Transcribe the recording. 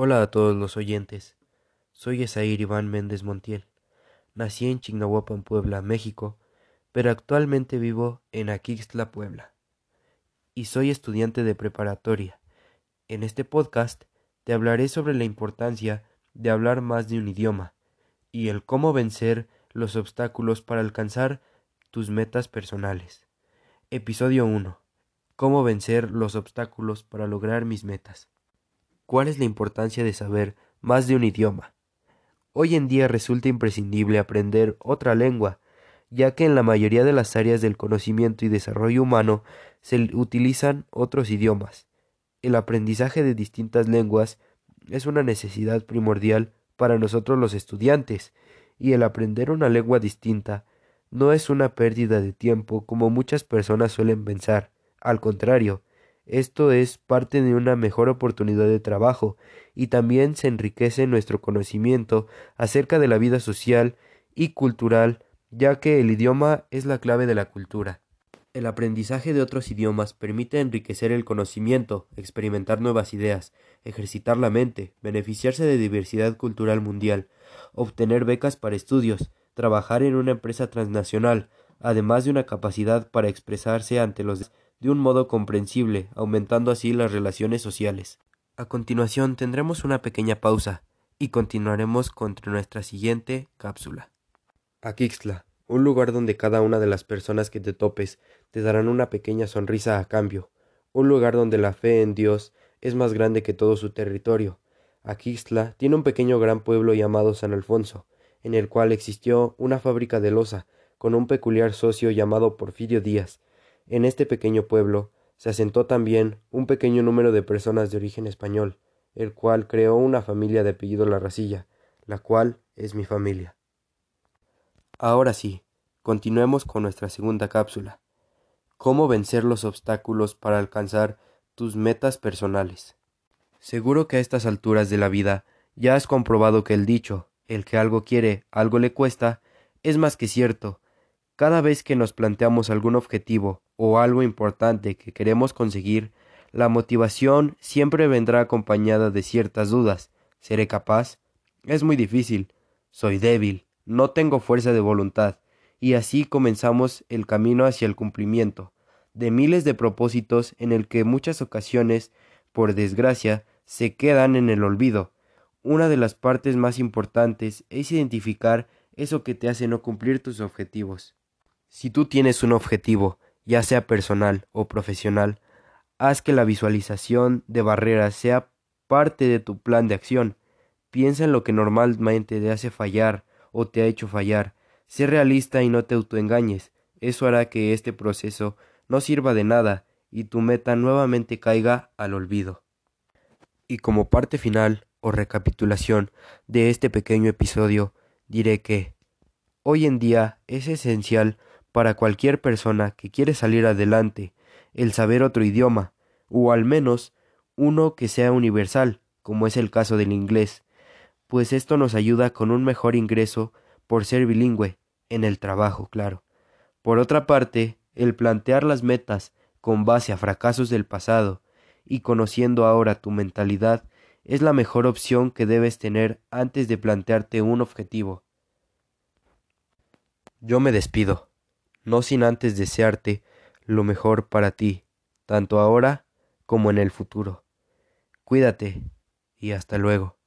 Hola a todos los oyentes. Soy Esair Iván Méndez Montiel. Nací en Chignahuapan, Puebla, México, pero actualmente vivo en Aquixtla, Puebla. Y soy estudiante de preparatoria. En este podcast te hablaré sobre la importancia de hablar más de un idioma y el cómo vencer los obstáculos para alcanzar tus metas personales. Episodio 1. Cómo vencer los obstáculos para lograr mis metas. ¿Cuál es la importancia de saber más de un idioma? Hoy en día resulta imprescindible aprender otra lengua, ya que en la mayoría de las áreas del conocimiento y desarrollo humano se utilizan otros idiomas. El aprendizaje de distintas lenguas es una necesidad primordial para nosotros los estudiantes, y el aprender una lengua distinta no es una pérdida de tiempo como muchas personas suelen pensar. Al contrario, esto es parte de una mejor oportunidad de trabajo y también se enriquece nuestro conocimiento acerca de la vida social y cultural, ya que el idioma es la clave de la cultura. El aprendizaje de otros idiomas permite enriquecer el conocimiento, experimentar nuevas ideas, ejercitar la mente, beneficiarse de diversidad cultural mundial, obtener becas para estudios, trabajar en una empresa transnacional, además de una capacidad para expresarse ante los de un modo comprensible, aumentando así las relaciones sociales. A continuación tendremos una pequeña pausa y continuaremos con nuestra siguiente cápsula. Aquixtla, un lugar donde cada una de las personas que te topes te darán una pequeña sonrisa a cambio, un lugar donde la fe en Dios es más grande que todo su territorio. Aquixtla tiene un pequeño gran pueblo llamado San Alfonso, en el cual existió una fábrica de loza, con un peculiar socio llamado Porfirio Díaz, en este pequeño pueblo se asentó también un pequeño número de personas de origen español, el cual creó una familia de apellido Larracilla, la cual es mi familia. Ahora sí, continuemos con nuestra segunda cápsula. ¿Cómo vencer los obstáculos para alcanzar tus metas personales? Seguro que a estas alturas de la vida ya has comprobado que el dicho, el que algo quiere, algo le cuesta, es más que cierto. Cada vez que nos planteamos algún objetivo o algo importante que queremos conseguir, la motivación siempre vendrá acompañada de ciertas dudas. ¿Seré capaz? Es muy difícil. Soy débil. No tengo fuerza de voluntad. Y así comenzamos el camino hacia el cumplimiento de miles de propósitos en el que muchas ocasiones, por desgracia, se quedan en el olvido. Una de las partes más importantes es identificar eso que te hace no cumplir tus objetivos. Si tú tienes un objetivo ya sea personal o profesional, haz que la visualización de barreras sea parte de tu plan de acción. Piensa en lo que normalmente te hace fallar o te ha hecho fallar. Sé realista y no te autoengañes. Eso hará que este proceso no sirva de nada y tu meta nuevamente caiga al olvido. Y como parte final o recapitulación de este pequeño episodio, diré que hoy en día es esencial para cualquier persona que quiere salir adelante el saber otro idioma, o al menos uno que sea universal, como es el caso del inglés, pues esto nos ayuda con un mejor ingreso por ser bilingüe, en el trabajo, claro. Por otra parte, el plantear las metas con base a fracasos del pasado y conociendo ahora tu mentalidad es la mejor opción que debes tener antes de plantearte un objetivo. Yo me despido no sin antes desearte lo mejor para ti, tanto ahora como en el futuro. Cuídate y hasta luego.